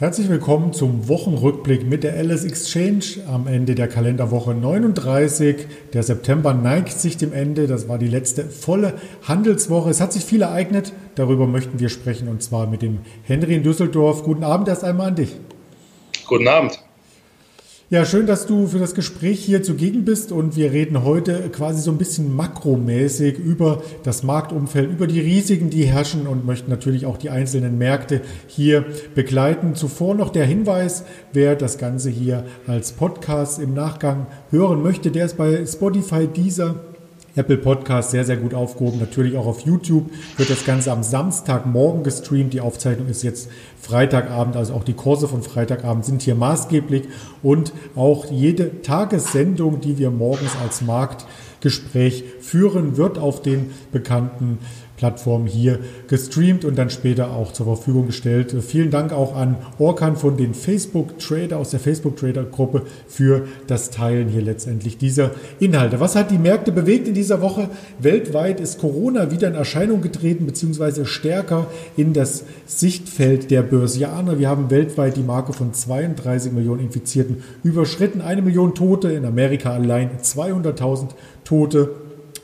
Herzlich willkommen zum Wochenrückblick mit der LS Exchange am Ende der Kalenderwoche 39. Der September neigt sich dem Ende. Das war die letzte volle Handelswoche. Es hat sich viel ereignet. Darüber möchten wir sprechen und zwar mit dem Henry in Düsseldorf. Guten Abend erst einmal an dich. Guten Abend. Ja, schön, dass du für das Gespräch hier zugegen bist und wir reden heute quasi so ein bisschen makromäßig über das Marktumfeld, über die Risiken, die herrschen und möchten natürlich auch die einzelnen Märkte hier begleiten. Zuvor noch der Hinweis, wer das Ganze hier als Podcast im Nachgang hören möchte, der ist bei Spotify, dieser Apple Podcast sehr, sehr gut aufgehoben. Natürlich auch auf YouTube wird das Ganze am Samstagmorgen gestreamt. Die Aufzeichnung ist jetzt Freitagabend, also auch die Kurse von Freitagabend sind hier maßgeblich und auch jede Tagessendung, die wir morgens als Marktgespräch führen, wird auf den bekannten Plattform hier gestreamt und dann später auch zur Verfügung gestellt. Vielen Dank auch an Orkan von den Facebook Trader aus der Facebook Trader Gruppe für das Teilen hier letztendlich dieser Inhalte. Was hat die Märkte bewegt in dieser Woche? Weltweit ist Corona wieder in Erscheinung getreten beziehungsweise stärker in das Sichtfeld der Börsianer. Wir haben weltweit die Marke von 32 Millionen Infizierten überschritten, eine Million Tote in Amerika allein, 200.000 Tote.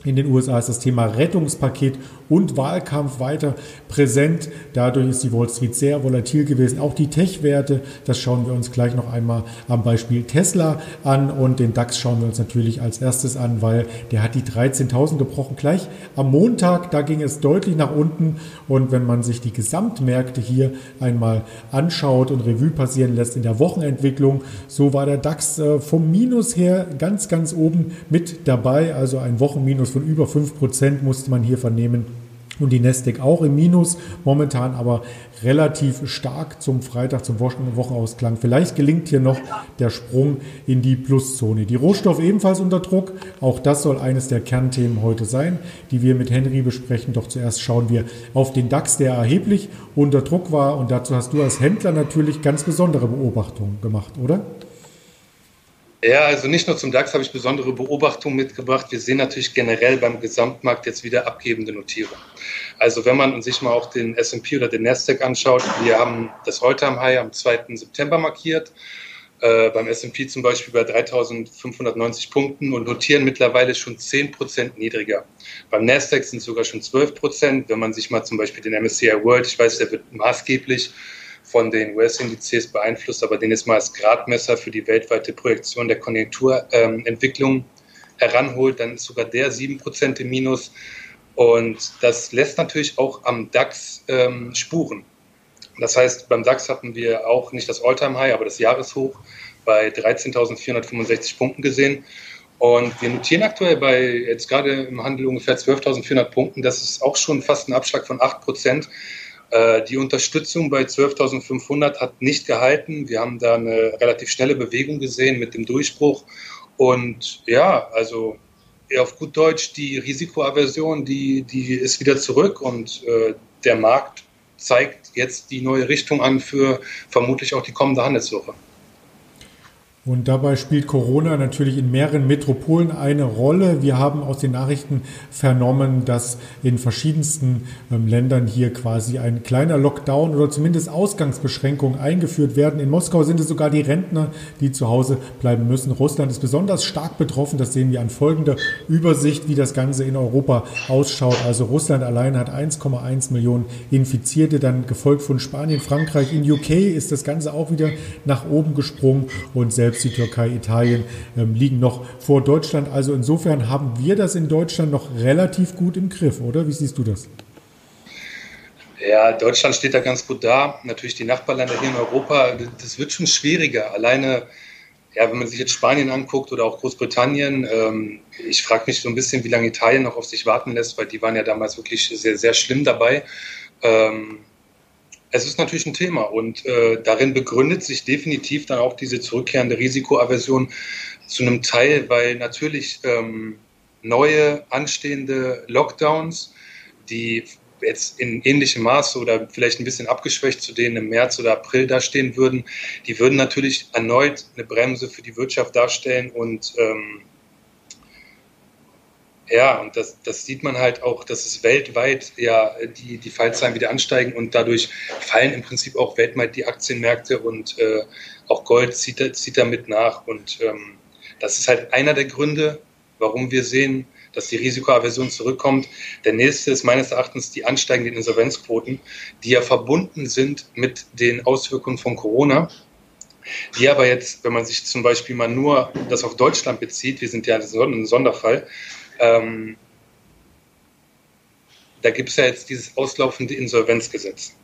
In den USA ist das Thema Rettungspaket und Wahlkampf weiter präsent. Dadurch ist die Wall Street sehr volatil gewesen. Auch die Tech-Werte, das schauen wir uns gleich noch einmal am Beispiel Tesla an und den DAX schauen wir uns natürlich als erstes an, weil der hat die 13.000 gebrochen. Gleich am Montag, da ging es deutlich nach unten und wenn man sich die Gesamtmärkte hier einmal anschaut und Revue passieren lässt in der Wochenentwicklung, so war der DAX äh, vom Minus her ganz, ganz oben mit dabei, also ein Wochenminus von über 5% musste man hier vernehmen. Und die Nasdaq auch im Minus, momentan aber relativ stark zum Freitag, zum Wochenausklang. Vielleicht gelingt hier noch der Sprung in die Pluszone. Die Rohstoffe ebenfalls unter Druck. Auch das soll eines der Kernthemen heute sein, die wir mit Henry besprechen. Doch zuerst schauen wir auf den DAX, der erheblich unter Druck war. Und dazu hast du als Händler natürlich ganz besondere Beobachtungen gemacht, oder? Ja, also nicht nur zum DAX habe ich besondere Beobachtungen mitgebracht. Wir sehen natürlich generell beim Gesamtmarkt jetzt wieder abgebende Notierungen. Also wenn man sich mal auch den S&P oder den Nasdaq anschaut, wir haben das heute am High am 2. September markiert. Äh, beim S&P zum Beispiel bei 3.590 Punkten und notieren mittlerweile schon 10 Prozent niedriger. Beim Nasdaq sind es sogar schon 12 Prozent. Wenn man sich mal zum Beispiel den MSCI World, ich weiß, der wird maßgeblich von den US-Indizes beeinflusst, aber den jetzt mal als Gradmesser für die weltweite Projektion der Konjunkturentwicklung ähm, heranholt, dann ist sogar der 7% im Minus. Und das lässt natürlich auch am DAX ähm, Spuren. Das heißt, beim DAX hatten wir auch nicht das All-Time-High, aber das Jahreshoch bei 13.465 Punkten gesehen. Und wir notieren aktuell bei jetzt gerade im Handel ungefähr 12.400 Punkten. Das ist auch schon fast ein Abschlag von 8 Prozent. Äh, die Unterstützung bei 12.500 hat nicht gehalten. Wir haben da eine relativ schnelle Bewegung gesehen mit dem Durchbruch. Und ja, also auf gut Deutsch, die Risikoaversion, die, die ist wieder zurück und äh, der Markt zeigt jetzt die neue Richtung an für vermutlich auch die kommende Handelswoche. Und dabei spielt Corona natürlich in mehreren Metropolen eine Rolle. Wir haben aus den Nachrichten vernommen, dass in verschiedensten ähm, Ländern hier quasi ein kleiner Lockdown oder zumindest Ausgangsbeschränkungen eingeführt werden. In Moskau sind es sogar die Rentner, die zu Hause bleiben müssen. Russland ist besonders stark betroffen. Das sehen wir an folgender Übersicht, wie das Ganze in Europa ausschaut. Also Russland allein hat 1,1 Millionen Infizierte, dann gefolgt von Spanien, Frankreich. In UK ist das Ganze auch wieder nach oben gesprungen und selbst selbst die Türkei, Italien ähm, liegen noch vor Deutschland. Also insofern haben wir das in Deutschland noch relativ gut im Griff, oder? Wie siehst du das? Ja, Deutschland steht da ganz gut da. Natürlich die Nachbarländer hier in Europa, das wird schon schwieriger. Alleine, ja, wenn man sich jetzt Spanien anguckt oder auch Großbritannien, ähm, ich frage mich so ein bisschen, wie lange Italien noch auf sich warten lässt, weil die waren ja damals wirklich sehr, sehr schlimm dabei. Ähm, es ist natürlich ein Thema und äh, darin begründet sich definitiv dann auch diese zurückkehrende Risikoaversion zu einem Teil, weil natürlich ähm, neue anstehende Lockdowns, die jetzt in ähnlichem Maße oder vielleicht ein bisschen abgeschwächt zu denen im März oder April dastehen würden, die würden natürlich erneut eine Bremse für die Wirtschaft darstellen und ähm, Ja, und das, das sieht man halt auch, dass es weltweit ja die, die Fallzahlen wieder ansteigen und dadurch fallen im Prinzip auch weltweit die Aktienmärkte und äh, auch Gold zieht, zieht damit nach. Und ähm, das ist halt einer der Gründe, warum wir sehen, dass die Risikoaversion zurückkommt. Der nächste ist meines Erachtens die ansteigenden Insolvenzquoten, die ja verbunden sind mit den Auswirkungen von Corona die aber jetzt, wenn man sich zum Beispiel mal nur das auf Deutschland bezieht, wir sind ja ein Sonderfall, ähm, da gibt es ja jetzt dieses auslaufende Insolvenzgesetz.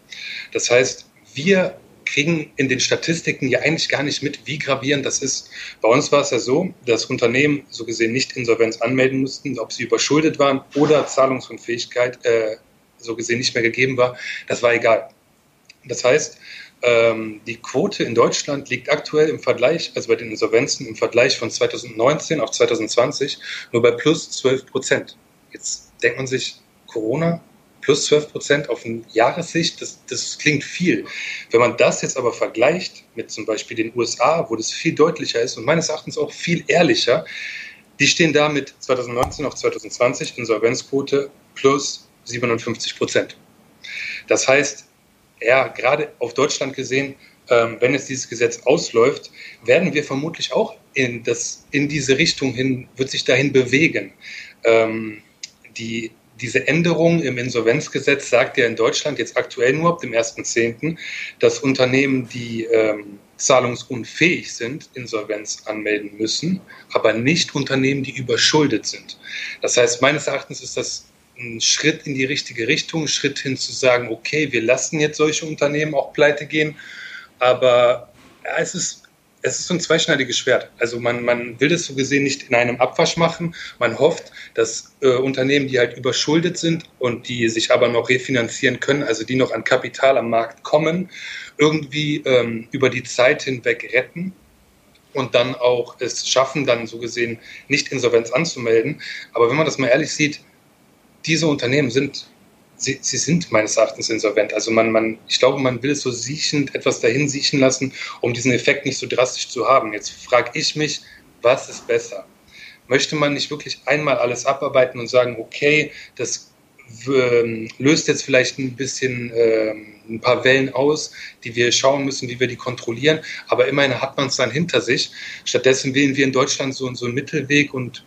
Das heißt, wir kriegen in den Statistiken ja eigentlich gar nicht mit, wie gravierend das ist. Bei uns war es ja so, dass Unternehmen so gesehen nicht Insolvenz anmelden mussten, ob sie überschuldet waren oder Zahlungsunfähigkeit äh, so gesehen nicht mehr gegeben war. Das war egal. Das heißt, ähm, die Quote in Deutschland liegt aktuell im Vergleich, also bei den Insolvenzen im Vergleich von 2019 auf 2020 nur bei plus 12 Prozent. Jetzt denkt man sich, Corona plus 12 Prozent auf eine Jahressicht, das, das klingt viel. Wenn man das jetzt aber vergleicht mit zum Beispiel den USA, wo das viel deutlicher ist und meines Erachtens auch viel ehrlicher, die stehen da mit 2019 auf 2020 Insolvenzquote plus 57 Prozent. Das heißt, ja, gerade auf Deutschland gesehen, ähm, wenn jetzt dieses Gesetz ausläuft, werden wir vermutlich auch in, das, in diese Richtung hin, wird sich dahin bewegen. Ähm, die, diese Änderung im Insolvenzgesetz sagt ja in Deutschland jetzt aktuell nur ab dem 1.10., dass Unternehmen, die ähm, zahlungsunfähig sind, Insolvenz anmelden müssen, aber nicht Unternehmen, die überschuldet sind. Das heißt, meines Erachtens ist das ein Schritt in die richtige Richtung, Schritt hin zu sagen, okay, wir lassen jetzt solche Unternehmen auch pleite gehen. Aber ja, es ist, es ist so ein zweischneidiges Schwert. Also man, man will das so gesehen nicht in einem Abwasch machen. Man hofft, dass äh, Unternehmen, die halt überschuldet sind und die sich aber noch refinanzieren können, also die noch an Kapital am Markt kommen, irgendwie ähm, über die Zeit hinweg retten und dann auch es schaffen, dann so gesehen nicht Insolvenz anzumelden. Aber wenn man das mal ehrlich sieht, diese Unternehmen sind, sie, sie sind meines Erachtens insolvent. Also man, man, ich glaube, man will so siechend etwas dahin siechen lassen, um diesen Effekt nicht so drastisch zu haben. Jetzt frage ich mich, was ist besser? Möchte man nicht wirklich einmal alles abarbeiten und sagen, okay, das ähm, löst jetzt vielleicht ein bisschen ähm, ein paar Wellen aus, die wir schauen müssen, wie wir die kontrollieren. Aber immerhin hat man es dann hinter sich. Stattdessen wählen wir in Deutschland so, so einen Mittelweg und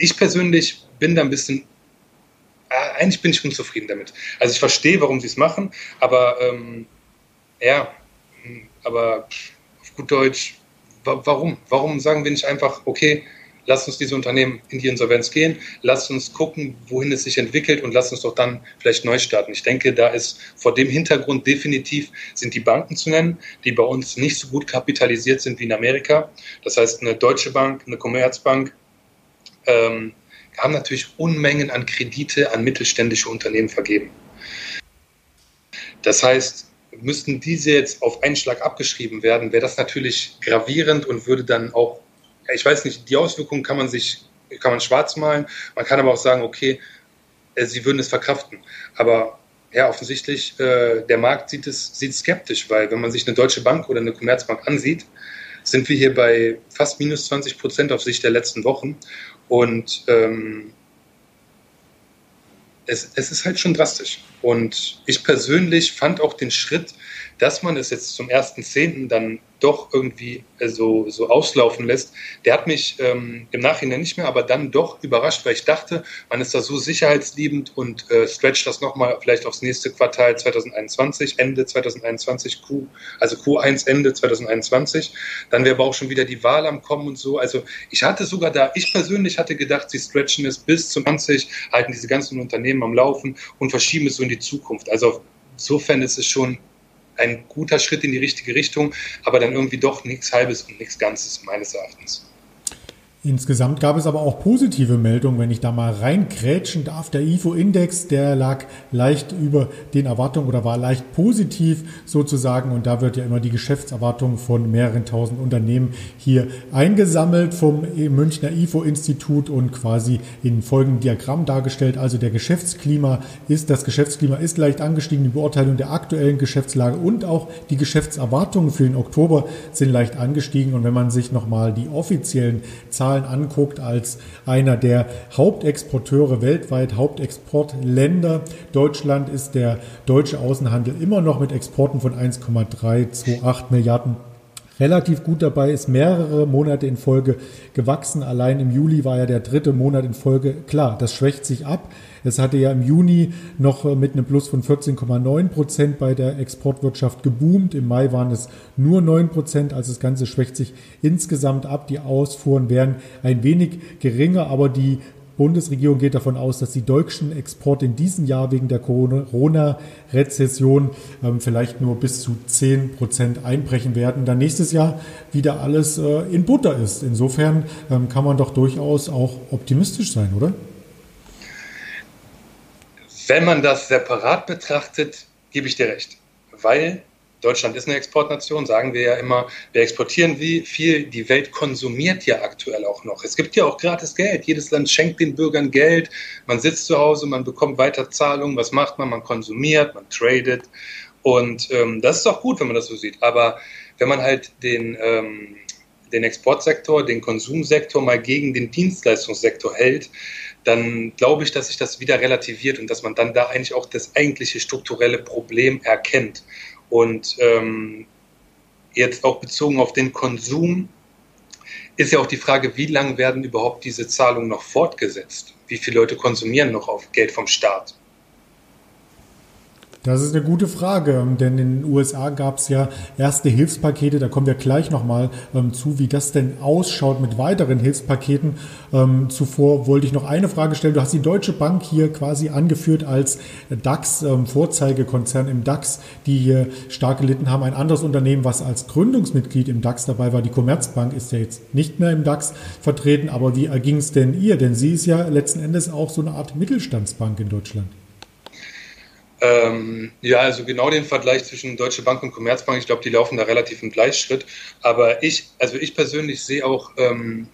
ich persönlich bin da ein bisschen äh, eigentlich bin ich unzufrieden damit. Also ich verstehe, warum sie es machen, aber ähm, ja, aber auf gut Deutsch, warum? Warum sagen wir nicht einfach, okay, lass uns diese Unternehmen in die Insolvenz gehen, lass uns gucken, wohin es sich entwickelt und lass uns doch dann vielleicht neu starten. Ich denke, da ist vor dem Hintergrund definitiv sind die Banken zu nennen, die bei uns nicht so gut kapitalisiert sind wie in Amerika. Das heißt, eine Deutsche Bank, eine Commerzbank, ähm, haben natürlich Unmengen an Kredite an mittelständische Unternehmen vergeben. Das heißt, müssten diese jetzt auf einen Schlag abgeschrieben werden, wäre das natürlich gravierend und würde dann auch, ich weiß nicht, die Auswirkungen kann man sich, kann man schwarz malen, man kann aber auch sagen, okay, äh, sie würden es verkraften. Aber ja, offensichtlich, äh, der Markt sieht es, sieht skeptisch, weil wenn man sich eine Deutsche Bank oder eine Commerzbank ansieht, sind wir hier bei fast minus 20 Prozent auf Sicht der letzten Wochen. Und ähm, es, es ist halt schon drastisch. Und ich persönlich fand auch den Schritt, dass man es jetzt zum 1.10. dann doch irgendwie äh, so, so auslaufen lässt, der hat mich ähm, im Nachhinein nicht mehr, aber dann doch überrascht, weil ich dachte, man ist da so sicherheitsliebend und äh, stretcht das nochmal vielleicht aufs nächste Quartal 2021, Ende 2021, Q, also Q1 Ende 2021. Dann wäre aber auch schon wieder die Wahl am Kommen und so. Also ich hatte sogar da, ich persönlich hatte gedacht, sie stretchen es bis zum 20, halten diese ganzen Unternehmen am Laufen und verschieben es so in die Zukunft. Also insofern ist es schon ein guter Schritt in die richtige Richtung, aber dann irgendwie doch nichts Halbes und nichts Ganzes meines Erachtens. Insgesamt gab es aber auch positive Meldungen, wenn ich da mal reinkrätschen darf. Der IFO-Index, der lag leicht über den Erwartungen oder war leicht positiv sozusagen. Und da wird ja immer die Geschäftserwartung von mehreren tausend Unternehmen hier eingesammelt vom Münchner IFO-Institut und quasi in folgendem Diagramm dargestellt. Also der Geschäftsklima ist, das Geschäftsklima ist leicht angestiegen. Die Beurteilung der aktuellen Geschäftslage und auch die Geschäftserwartungen für den Oktober sind leicht angestiegen. Und wenn man sich nochmal die offiziellen Zahlen Zahlen anguckt, als einer der Hauptexporteure weltweit, Hauptexportländer. Deutschland ist der deutsche Außenhandel immer noch mit Exporten von 1,328 Milliarden relativ gut dabei, ist mehrere Monate in Folge gewachsen. Allein im Juli war ja der dritte Monat in Folge. Klar, das schwächt sich ab. Es hatte ja im Juni noch mit einem Plus von 14,9 Prozent bei der Exportwirtschaft geboomt. Im Mai waren es nur 9 Prozent. Also das Ganze schwächt sich insgesamt ab. Die Ausfuhren wären ein wenig geringer, aber die Bundesregierung geht davon aus, dass die deutschen Exporte in diesem Jahr wegen der Corona-Rezession ähm, vielleicht nur bis zu 10 Prozent einbrechen werden. Dann nächstes Jahr wieder alles äh, in Butter ist. Insofern ähm, kann man doch durchaus auch optimistisch sein, oder? Wenn man das separat betrachtet, gebe ich dir recht. Weil Deutschland ist eine Exportnation, sagen wir ja immer, wir exportieren wie viel, die Welt konsumiert ja aktuell auch noch. Es gibt ja auch gratis Geld. Jedes Land schenkt den Bürgern Geld. Man sitzt zu Hause, man bekommt weiter Zahlungen. Was macht man? Man konsumiert, man tradet. Und ähm, das ist auch gut, wenn man das so sieht. Aber wenn man halt den, ähm, den Exportsektor, den Konsumsektor mal gegen den Dienstleistungssektor hält, dann glaube ich, dass sich das wieder relativiert und dass man dann da eigentlich auch das eigentliche strukturelle Problem erkennt. Und ähm, jetzt auch bezogen auf den Konsum ist ja auch die Frage, wie lange werden überhaupt diese Zahlungen noch fortgesetzt? Wie viele Leute konsumieren noch auf Geld vom Staat? Das ist eine gute Frage, denn in den USA gab es ja erste Hilfspakete, da kommen wir gleich nochmal ähm, zu, wie das denn ausschaut mit weiteren Hilfspaketen. Ähm, zuvor wollte ich noch eine Frage stellen. Du hast die Deutsche Bank hier quasi angeführt als DAX-Vorzeigekonzern ähm, im DAX, die hier stark gelitten haben. Ein anderes Unternehmen, was als Gründungsmitglied im DAX dabei war, die Commerzbank, ist ja jetzt nicht mehr im DAX vertreten. Aber wie erging es denn ihr? Denn sie ist ja letzten Endes auch so eine Art Mittelstandsbank in Deutschland. Ähm, ja, also genau den Vergleich zwischen Deutsche Bank und Commerzbank, ich glaube, die laufen da relativ im Gleichschritt. Aber ich, also ich persönlich sehe auch ähm,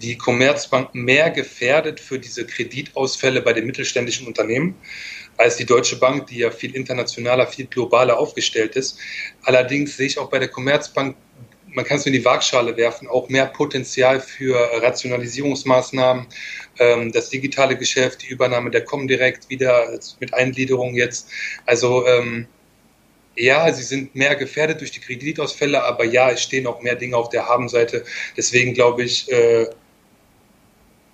die Commerzbank mehr gefährdet für diese Kreditausfälle bei den mittelständischen Unternehmen als die Deutsche Bank, die ja viel internationaler, viel globaler aufgestellt ist. Allerdings sehe ich auch bei der Commerzbank man kann es in die Waagschale werfen, auch mehr Potenzial für Rationalisierungsmaßnahmen, ähm, das digitale Geschäft, die Übernahme der Comdirect wieder mit Eingliederung jetzt. Also ähm, ja, sie sind mehr gefährdet durch die Kreditausfälle, aber ja, es stehen auch mehr Dinge auf der Habenseite. Deswegen glaube ich, äh,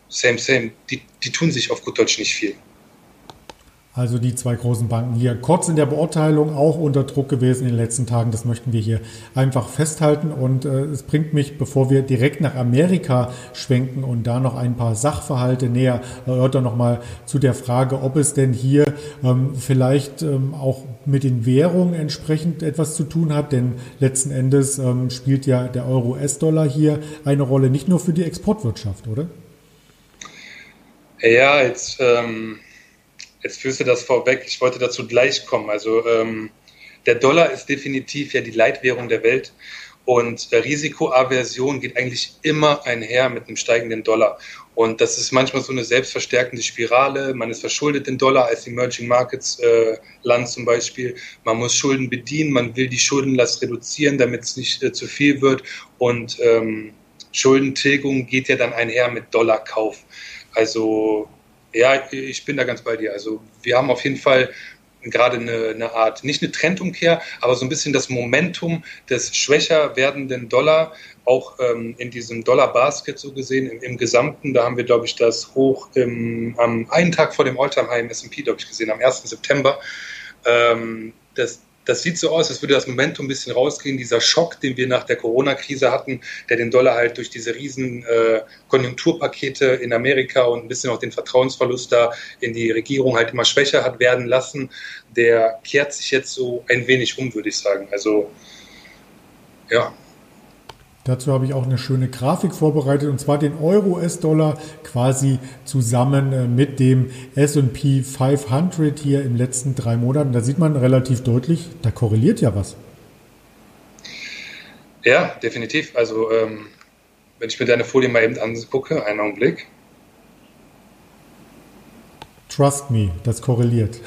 same, same, die, die tun sich auf gut Deutsch nicht viel. Also die zwei großen Banken hier kurz in der Beurteilung auch unter Druck gewesen in den letzten Tagen. Das möchten wir hier einfach festhalten. Und äh, es bringt mich, bevor wir direkt nach Amerika schwenken und da noch ein paar Sachverhalte näher erörtern, nochmal zu der Frage, ob es denn hier ähm, vielleicht ähm, auch mit den Währungen entsprechend etwas zu tun hat. Denn letzten Endes ähm, spielt ja der Euro-US-Dollar hier eine Rolle, nicht nur für die Exportwirtschaft, oder? Ja, jetzt... Ähm Jetzt führst du das vorweg. Ich wollte dazu gleich kommen. Also ähm, der Dollar ist definitiv ja die Leitwährung der Welt. Und äh, Risikoaversion geht eigentlich immer einher mit einem steigenden Dollar. Und das ist manchmal so eine selbstverstärkende Spirale. Man ist verschuldet in Dollar als Emerging Markets äh, Land zum Beispiel. Man muss Schulden bedienen, man will die Schuldenlast reduzieren, damit es nicht äh, zu viel wird. Und ähm, Schuldentilgung geht ja dann einher mit Dollarkauf. Also ja, ich bin da ganz bei dir. Also wir haben auf jeden Fall gerade eine, eine, Art, nicht eine Trendumkehr, aber so ein bisschen das Momentum des schwächer werdenden Dollar, auch ähm, in diesem Dollar-Basket so gesehen, im, im, Gesamten. Da haben wir, glaube ich, das hoch im, am einen Tag vor dem All-Time-High im S&P, glaube ich, gesehen, am 1. September. Ähm, das, das sieht so aus, als würde das Momentum ein bisschen rausgehen. Dieser Schock, den wir nach der Corona-Krise hatten, der den Dollar halt durch diese riesen äh, Konjunkturpakete in Amerika und ein bisschen auch den Vertrauensverlust da in die Regierung halt immer schwächer hat werden lassen, der kehrt sich jetzt so ein wenig um, würde ich sagen. Also ja, Dazu habe ich auch eine schöne Grafik vorbereitet und zwar den Euro-US-Dollar quasi zusammen äh, mit dem SP 500 hier im letzten drei Monaten. Da sieht man relativ deutlich, da korreliert ja was. Ja, definitiv. Also ähm, wenn ich mir deine Folie mal eben angucke, einen Augenblick. Trust me, das korreliert.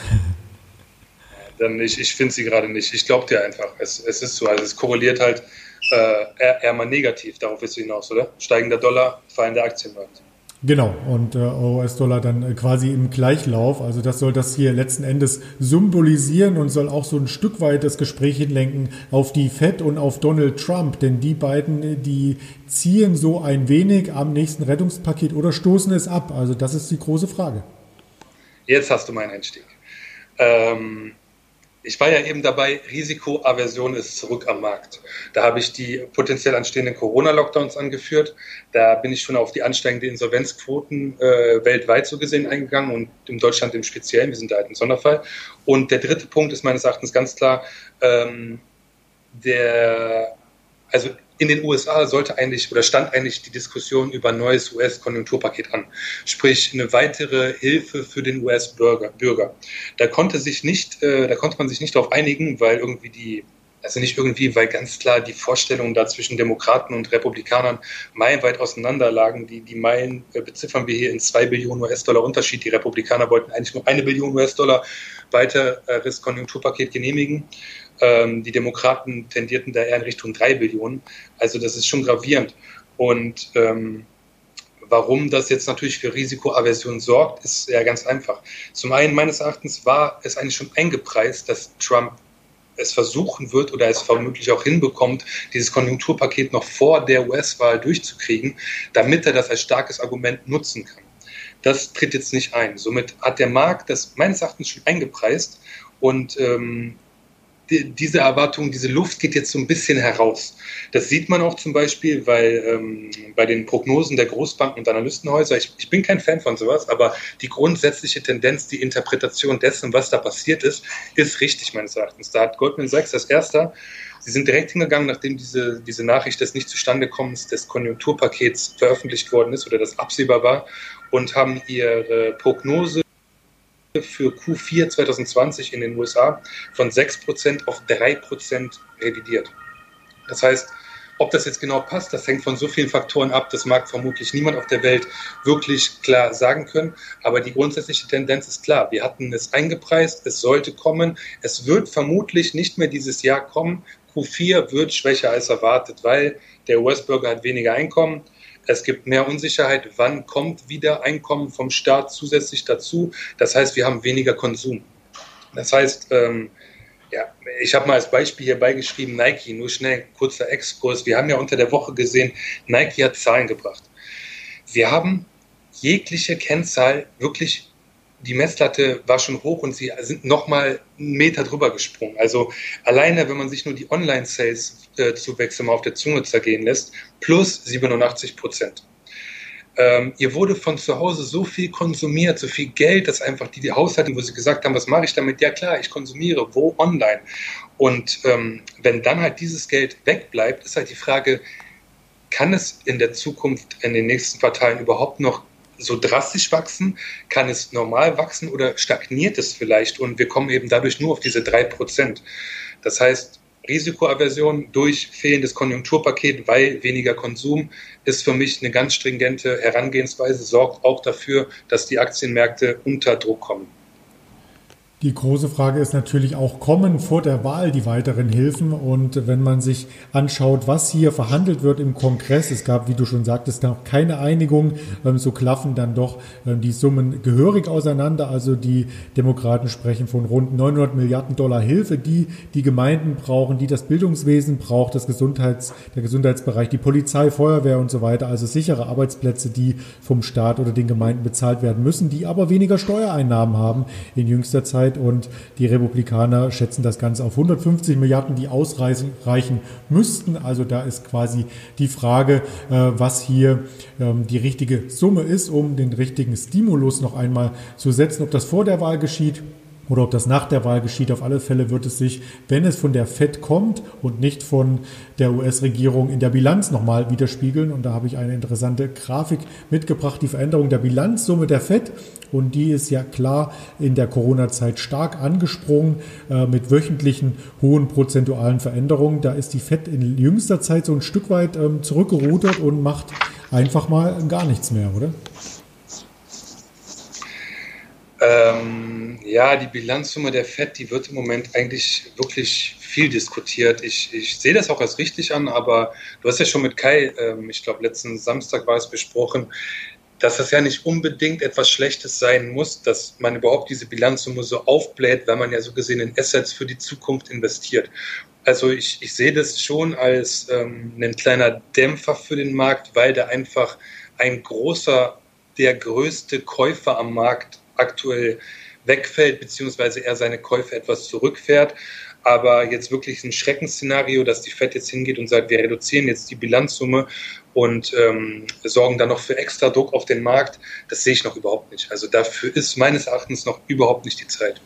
Dann ich, ich finde sie gerade nicht. Ich glaube dir einfach. Es, es ist so. Also es korreliert halt äh, eher, mal negativ. Darauf ist du hinaus, oder? Steigender Dollar, fallender Aktienmarkt. Genau, und äh, US-Dollar dann äh, quasi im Gleichlauf. Also das soll das hier letzten Endes symbolisieren und soll auch so ein Stück weit das Gespräch hinlenken auf die Fed und auf Donald Trump. Denn die beiden, äh, die ziehen so ein wenig am nächsten Rettungspaket oder stoßen es ab. Also das ist die große Frage. Jetzt hast du meinen Einstieg. Ähm, ich war ja eben dabei, Risikoaversion ist zurück am Markt. Da habe ich die potenziell anstehenden Corona-Lockdowns angeführt. Da bin ich schon auf die ansteigenden Insolvenzquoten äh, weltweit so gesehen eingegangen und in Deutschland im Speziellen. Wir sind da halt ein Sonderfall. Und der dritte Punkt ist meines Erachtens ganz klar, ähm, der, also in den USA sollte eigentlich oder stand eigentlich die Diskussion über ein neues US-Konjunkturpaket an, sprich eine weitere Hilfe für den US-Bürger. Bürger. Da konnte sich nicht, äh, da konnte man sich nicht darauf einigen, weil irgendwie die also nicht irgendwie, weil ganz klar die Vorstellungen da zwischen Demokraten und Republikanern meilenweit auseinanderlagen. Die, die Meilen äh, beziffern wir hier in zwei Billionen US-Dollar Unterschied. Die Republikaner wollten eigentlich nur eine Billion US-Dollar weiteres Konjunkturpaket genehmigen. Ähm, die Demokraten tendierten da eher in Richtung drei Billionen. Also das ist schon gravierend. Und ähm, warum das jetzt natürlich für Risikoaversion sorgt, ist ja ganz einfach. Zum einen, meines Erachtens, war es eigentlich schon eingepreist, dass Trump es versuchen wird oder es vermutlich auch hinbekommt, dieses Konjunkturpaket noch vor der US-Wahl durchzukriegen, damit er das als starkes Argument nutzen kann. Das tritt jetzt nicht ein. Somit hat der Markt das meines Erachtens schon eingepreist und ähm, diese Erwartung, diese Luft geht jetzt so ein bisschen heraus. Das sieht man auch zum Beispiel, weil ähm, bei den Prognosen der Großbanken und Analystenhäuser, ich, ich bin kein Fan von sowas, aber die grundsätzliche Tendenz, die Interpretation dessen, was da passiert ist, ist richtig meines Erachtens. Da hat Goldman Sachs als erster Sie sind direkt hingegangen, nachdem diese, diese Nachricht des Nicht-Zustandekommens des Konjunkturpakets veröffentlicht worden ist oder das absehbar war und haben ihre Prognose für Q4 2020 in den USA von 6% auf 3% revidiert. Das heißt, ob das jetzt genau passt, das hängt von so vielen Faktoren ab, das mag vermutlich niemand auf der Welt wirklich klar sagen können. Aber die grundsätzliche Tendenz ist klar. Wir hatten es eingepreist, es sollte kommen. Es wird vermutlich nicht mehr dieses Jahr kommen. Q4 wird schwächer als erwartet, weil der US-Bürger hat weniger Einkommen. Es gibt mehr Unsicherheit, wann kommt wieder Einkommen vom Staat zusätzlich dazu. Das heißt, wir haben weniger Konsum. Das heißt, ähm, ja, ich habe mal als Beispiel hier beigeschrieben, Nike, nur schnell kurzer Exkurs. Wir haben ja unter der Woche gesehen, Nike hat Zahlen gebracht. Wir haben jegliche Kennzahl wirklich die Messlatte war schon hoch und sie sind nochmal einen Meter drüber gesprungen. Also alleine, wenn man sich nur die Online-Sales-Zuwächse äh, mal auf der Zunge zergehen lässt, plus 87 Prozent. Ähm, ihr wurde von zu Hause so viel konsumiert, so viel Geld, dass einfach die, die Haushalte, wo sie gesagt haben, was mache ich damit? Ja klar, ich konsumiere. Wo? Online. Und ähm, wenn dann halt dieses Geld wegbleibt, ist halt die Frage, kann es in der Zukunft, in den nächsten Quartalen überhaupt noch so drastisch wachsen? Kann es normal wachsen oder stagniert es vielleicht? Und wir kommen eben dadurch nur auf diese drei Prozent. Das heißt, Risikoaversion durch fehlendes Konjunkturpaket, weil weniger Konsum, ist für mich eine ganz stringente Herangehensweise, sorgt auch dafür, dass die Aktienmärkte unter Druck kommen. Die große Frage ist natürlich auch, kommen vor der Wahl die weiteren Hilfen? Und wenn man sich anschaut, was hier verhandelt wird im Kongress, es gab, wie du schon sagtest, noch keine Einigung, ähm, so klaffen dann doch ähm, die Summen gehörig auseinander. Also die Demokraten sprechen von rund 900 Milliarden Dollar Hilfe, die die Gemeinden brauchen, die das Bildungswesen braucht, das Gesundheits, der Gesundheitsbereich, die Polizei, Feuerwehr und so weiter. Also sichere Arbeitsplätze, die vom Staat oder den Gemeinden bezahlt werden müssen, die aber weniger Steuereinnahmen haben in jüngster Zeit und die Republikaner schätzen das Ganze auf 150 Milliarden, die ausreichen müssten. Also da ist quasi die Frage, äh, was hier ähm, die richtige Summe ist, um den richtigen Stimulus noch einmal zu setzen. Ob das vor der Wahl geschieht, oder ob das nach der Wahl geschieht. Auf alle Fälle wird es sich, wenn es von der FED kommt und nicht von der US-Regierung in der Bilanz nochmal widerspiegeln. Und da habe ich eine interessante Grafik mitgebracht, die Veränderung der Bilanzsumme der FED. Und die ist ja klar in der Corona-Zeit stark angesprungen äh, mit wöchentlichen hohen prozentualen Veränderungen. Da ist die FED in jüngster Zeit so ein Stück weit ähm, zurückgerudert und macht einfach mal gar nichts mehr, oder? Ähm, ja, die Bilanzsumme der FED, die wird im Moment eigentlich wirklich viel diskutiert. Ich, ich sehe das auch als richtig an, aber du hast ja schon mit Kai, ähm, ich glaube letzten Samstag war es besprochen, dass das ja nicht unbedingt etwas Schlechtes sein muss, dass man überhaupt diese Bilanzsumme so aufbläht, weil man ja so gesehen in Assets für die Zukunft investiert. Also ich, ich sehe das schon als ähm, ein kleiner Dämpfer für den Markt, weil da einfach ein großer, der größte Käufer am Markt aktuell wegfällt, beziehungsweise er seine Käufe etwas zurückfährt. Aber jetzt wirklich ein Schreckensszenario, dass die FED jetzt hingeht und sagt, wir reduzieren jetzt die Bilanzsumme und ähm, sorgen dann noch für extra Druck auf den Markt, das sehe ich noch überhaupt nicht. Also dafür ist meines Erachtens noch überhaupt nicht die Zeit.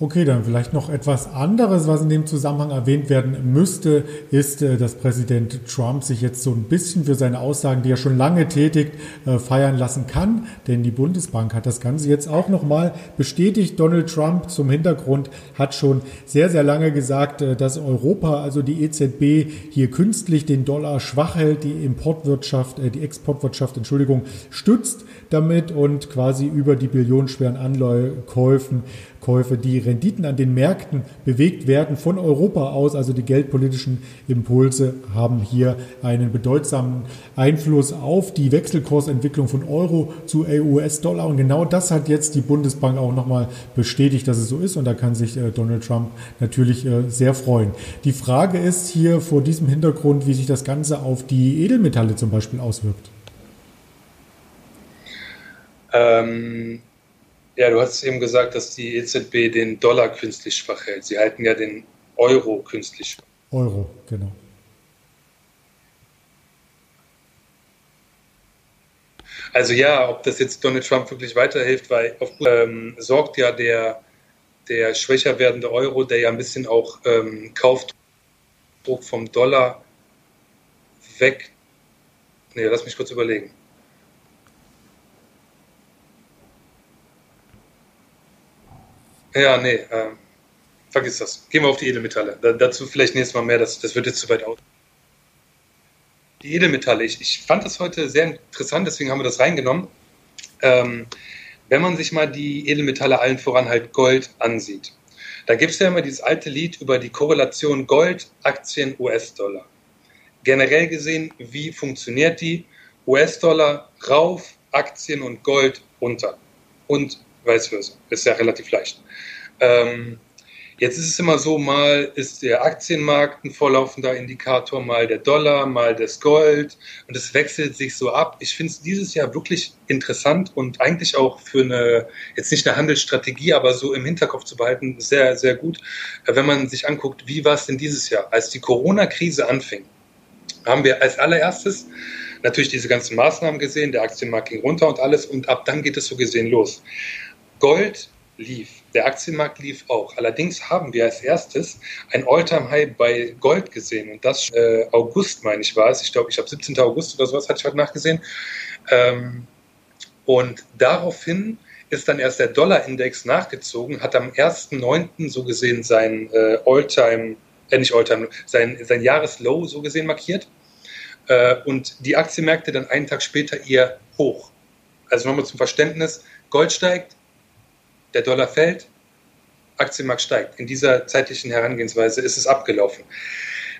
Okay, dann vielleicht noch etwas anderes, was in dem Zusammenhang erwähnt werden müsste, ist, äh, dass Präsident Trump sich jetzt so ein bisschen für seine Aussagen, die er schon lange tätigt, äh, feiern lassen kann. Denn die Bundesbank hat das Ganze jetzt auch nochmal bestätigt. Donald Trump zum Hintergrund hat schon sehr, sehr lange gesagt, äh, dass Europa, also die EZB, hier künstlich den Dollar schwach hält, die Importwirtschaft, die Exportwirtschaft, Entschuldigung, stützt damit und quasi über die billionenschweren Anleihekäufen Käufe, die Renditen an den Märkten bewegt werden von Europa aus. Also die geldpolitischen Impulse haben hier einen bedeutsamen Einfluss auf die Wechselkursentwicklung von Euro zu US-Dollar. Und genau das hat jetzt die Bundesbank auch nochmal bestätigt, dass es so ist. Und da kann sich äh, Donald Trump natürlich äh, sehr freuen. Die Frage ist hier vor diesem Hintergrund, wie sich das Ganze auf die Edelmetalle zum Beispiel auswirkt. Ähm, ja, du hast eben gesagt, dass die EZB den Dollar künstlich schwach hält. Sie halten ja den Euro künstlich schwach. Euro, genau. Also ja, ob das jetzt Donald Trump wirklich weiterhilft, weil auf, ähm, sorgt ja der, der schwächer werdende Euro, der ja ein bisschen auch ähm, Kaufdruck vom Dollar weg. Nee, lass mich kurz überlegen. Ja, nee, äh, vergiss das. Gehen wir auf die Edelmetalle. Da, dazu vielleicht nächstes Mal mehr, das, das wird jetzt zu weit aus. Die Edelmetalle, ich, ich fand das heute sehr interessant, deswegen haben wir das reingenommen. Ähm, wenn man sich mal die Edelmetalle allen voran halt Gold ansieht, da gibt es ja immer dieses alte Lied über die Korrelation Gold, Aktien, US-Dollar. Generell gesehen, wie funktioniert die? US-Dollar rauf, Aktien und Gold runter. Und vice versa. Ist ja relativ leicht. Ähm, jetzt ist es immer so, mal ist der Aktienmarkt ein vorlaufender Indikator, mal der Dollar, mal das Gold und es wechselt sich so ab. Ich finde es dieses Jahr wirklich interessant und eigentlich auch für eine, jetzt nicht eine Handelsstrategie, aber so im Hinterkopf zu behalten, sehr, sehr gut, äh, wenn man sich anguckt, wie war es denn dieses Jahr? Als die Corona-Krise anfing, haben wir als allererstes natürlich diese ganzen Maßnahmen gesehen, der Aktienmarkt ging runter und alles und ab dann geht es so gesehen los. Gold lief, der Aktienmarkt lief auch. Allerdings haben wir als erstes ein All-Time-High bei Gold gesehen und das äh, August, meine ich, war es. Ich glaube, ich habe 17. August oder sowas, hatte ich heute nachgesehen. Ähm, und daraufhin ist dann erst der Dollar-Index nachgezogen, hat am 1.9. so gesehen sein äh, All-Time, äh, nicht All-Time, sein, sein Jahreslow so gesehen markiert. Äh, und die Aktienmärkte dann einen Tag später eher hoch. Also nochmal zum Verständnis, Gold steigt, der Dollar fällt, Aktienmarkt steigt. In dieser zeitlichen Herangehensweise ist es abgelaufen.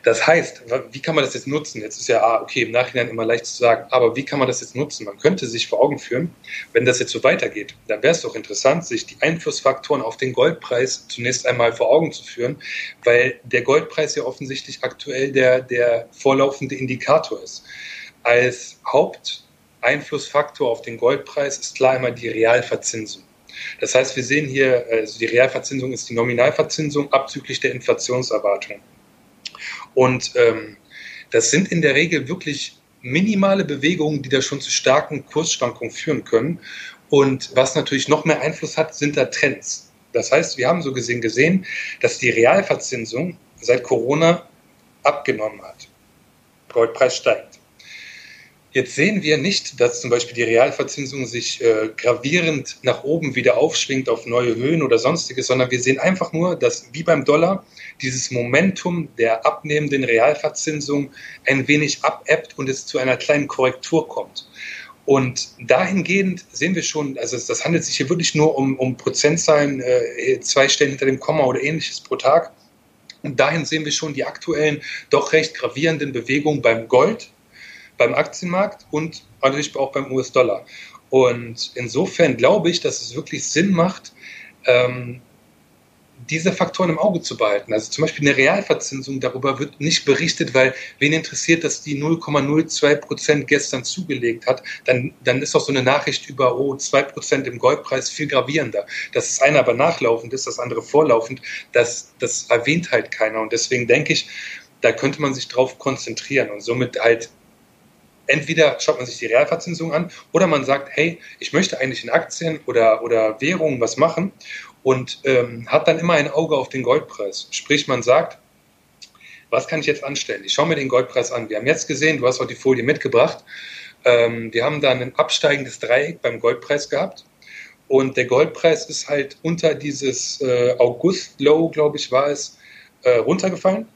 Das heißt, wie kann man das jetzt nutzen? Jetzt ist ja, ah, okay, im Nachhinein immer leicht zu sagen, aber wie kann man das jetzt nutzen? Man könnte sich vor Augen führen, wenn das jetzt so weitergeht, dann wäre es doch interessant, sich die Einflussfaktoren auf den Goldpreis zunächst einmal vor Augen zu führen, weil der Goldpreis ja offensichtlich aktuell der, der vorlaufende Indikator ist. Als Haupteinflussfaktor auf den Goldpreis ist klar immer die Realverzinsung. Das heißt, wir sehen hier, also die Realverzinsung ist die Nominalverzinsung abzüglich der Inflationserwartung. Und ähm, das sind in der Regel wirklich minimale Bewegungen, die da schon zu starken Kursschwankungen führen können. Und was natürlich noch mehr Einfluss hat, sind da Trends. Das heißt, wir haben so gesehen gesehen, dass die Realverzinsung seit Corona abgenommen hat. Goldpreis steigt. Jetzt sehen wir nicht, dass zum Beispiel die Realverzinsung sich äh, gravierend nach oben wieder aufschwingt auf neue Höhen oder sonstiges, sondern wir sehen einfach nur, dass wie beim Dollar dieses Momentum der abnehmenden Realverzinsung ein wenig abebbt und es zu einer kleinen Korrektur kommt. Und dahingehend sehen wir schon, also das handelt sich hier wirklich nur um, um Prozentzahlen, äh, zwei Stellen hinter dem Komma oder ähnliches pro Tag. Und dahin sehen wir schon die aktuellen, doch recht gravierenden Bewegungen beim Gold, beim Aktienmarkt und natürlich auch beim US-Dollar. Und insofern glaube ich, dass es wirklich Sinn macht, ähm, diese Faktoren im Auge zu behalten. Also zum Beispiel eine Realverzinsung, darüber wird nicht berichtet, weil wen interessiert, dass die 0,02 Prozent gestern zugelegt hat, dann, dann ist auch so eine Nachricht über, oh, 2 Prozent im Goldpreis viel gravierender. Dass das eine aber nachlaufend ist, das andere vorlaufend, das, das erwähnt halt keiner. Und deswegen denke ich, da könnte man sich drauf konzentrieren und somit halt entweder schaut man sich die Realverzinsung an oder man sagt, hey, ich möchte eigentlich in Aktien oder, oder Währungen was machen und ähm, hat dann immer ein Auge auf den Goldpreis. Sprich, man sagt, was kann ich jetzt anstellen? Ich schaue mir den Goldpreis an. Wir haben jetzt gesehen, du hast auch die Folie mitgebracht, ähm, wir haben dann ein absteigendes Dreieck beim Goldpreis gehabt. Und der Goldpreis ist halt unter dieses äh, August-Low, glaube ich, war es, äh, runtergefallen.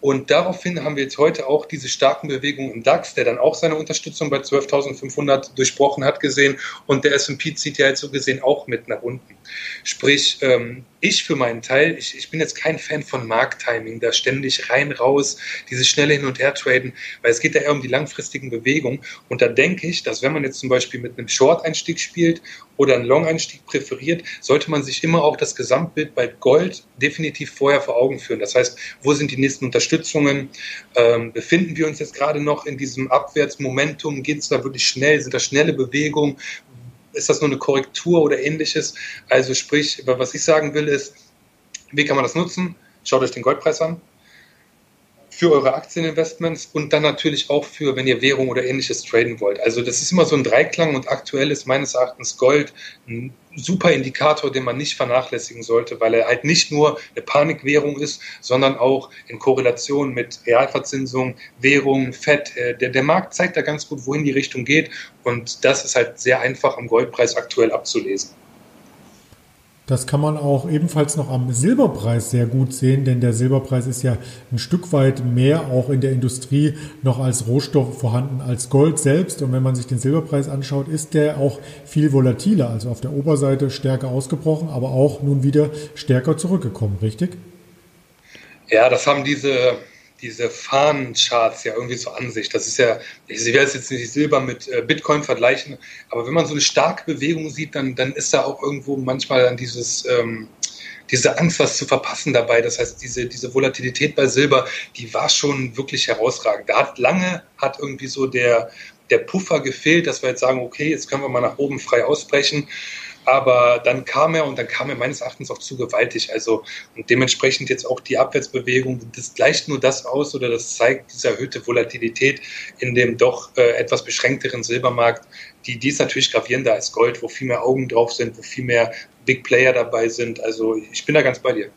Und daraufhin haben wir jetzt heute auch diese starken Bewegungen im DAX, der dann auch seine Unterstützung bei 12.500 durchbrochen hat, gesehen. Und der S&P zieht ja jetzt so gesehen auch mit nach unten. Sprich, ähm, ich für meinen Teil, ich, ich bin jetzt kein Fan von Markttiming, da ständig rein, raus, dieses schnelle Hin- und Her-Traden, weil es geht ja eher um die langfristigen Bewegungen. Und da denke ich, dass wenn man jetzt zum Beispiel mit einem Short-Einstieg spielt oder einen Long-Einstieg präferiert, sollte man sich immer auch das Gesamtbild bei Gold definitiv vorher vor Augen führen. Das heißt, wo sind die nächsten Unterstützungen? Ähm, befinden wir uns jetzt gerade noch in diesem Abwärtsmomentum? Geht es da wirklich schnell? Sind da schnelle Bewegungen? Ist das nur eine Korrektur oder ähnliches? Also sprich, was ich sagen will ist, wie kann man das nutzen? Schaut euch den Goldpreis an für eure Aktieninvestments und dann natürlich auch für, wenn ihr Währung oder ähnliches traden wollt. Also das ist immer so ein Dreiklang und aktuell ist meines Erachtens Gold ein super Indikator, den man nicht vernachlässigen sollte, weil er halt nicht nur eine Panikwährung ist, sondern auch in Korrelation mit Realverzinsung, Währung, Fett. Äh, der, der Markt zeigt da ganz gut, wohin die Richtung geht und das ist halt sehr einfach am Goldpreis aktuell abzulesen. Das kann man auch ebenfalls noch am Silberpreis sehr gut sehen, denn der Silberpreis ist ja ein Stück weit mehr auch in der Industrie noch als Rohstoff vorhanden als Gold selbst. Und wenn man sich den Silberpreis anschaut, ist der auch viel volatiler, also auf der Oberseite stärker ausgebrochen, aber auch nun wieder stärker zurückgekommen, richtig? Ja, das haben diese diese Fahnencharts ja irgendwie so an sich. Das ist ja, ich werde jetzt nicht Silber mit äh, Bitcoin vergleichen, aber wenn man so eine starke Bewegung sieht, dann, dann ist da auch irgendwo manchmal dann dieses, ähm, diese Angst, was zu verpassen dabei. Das heißt, diese, diese Volatilität bei Silber, die war schon wirklich herausragend. Da hat lange, hat irgendwie so der, der Puffer gefehlt, dass wir jetzt sagen, okay, jetzt können wir mal nach oben frei ausbrechen. Aber dann kam er und dann kam er meines Erachtens auch zu gewaltig. Also und dementsprechend jetzt auch die Abwärtsbewegung, das gleicht nur das aus oder das zeigt diese erhöhte Volatilität in dem doch äh, etwas beschränkteren Silbermarkt. Die, die ist natürlich gravierender als Gold, wo viel mehr Augen drauf sind, wo viel mehr Big Player dabei sind. Also ich bin da ganz bei dir.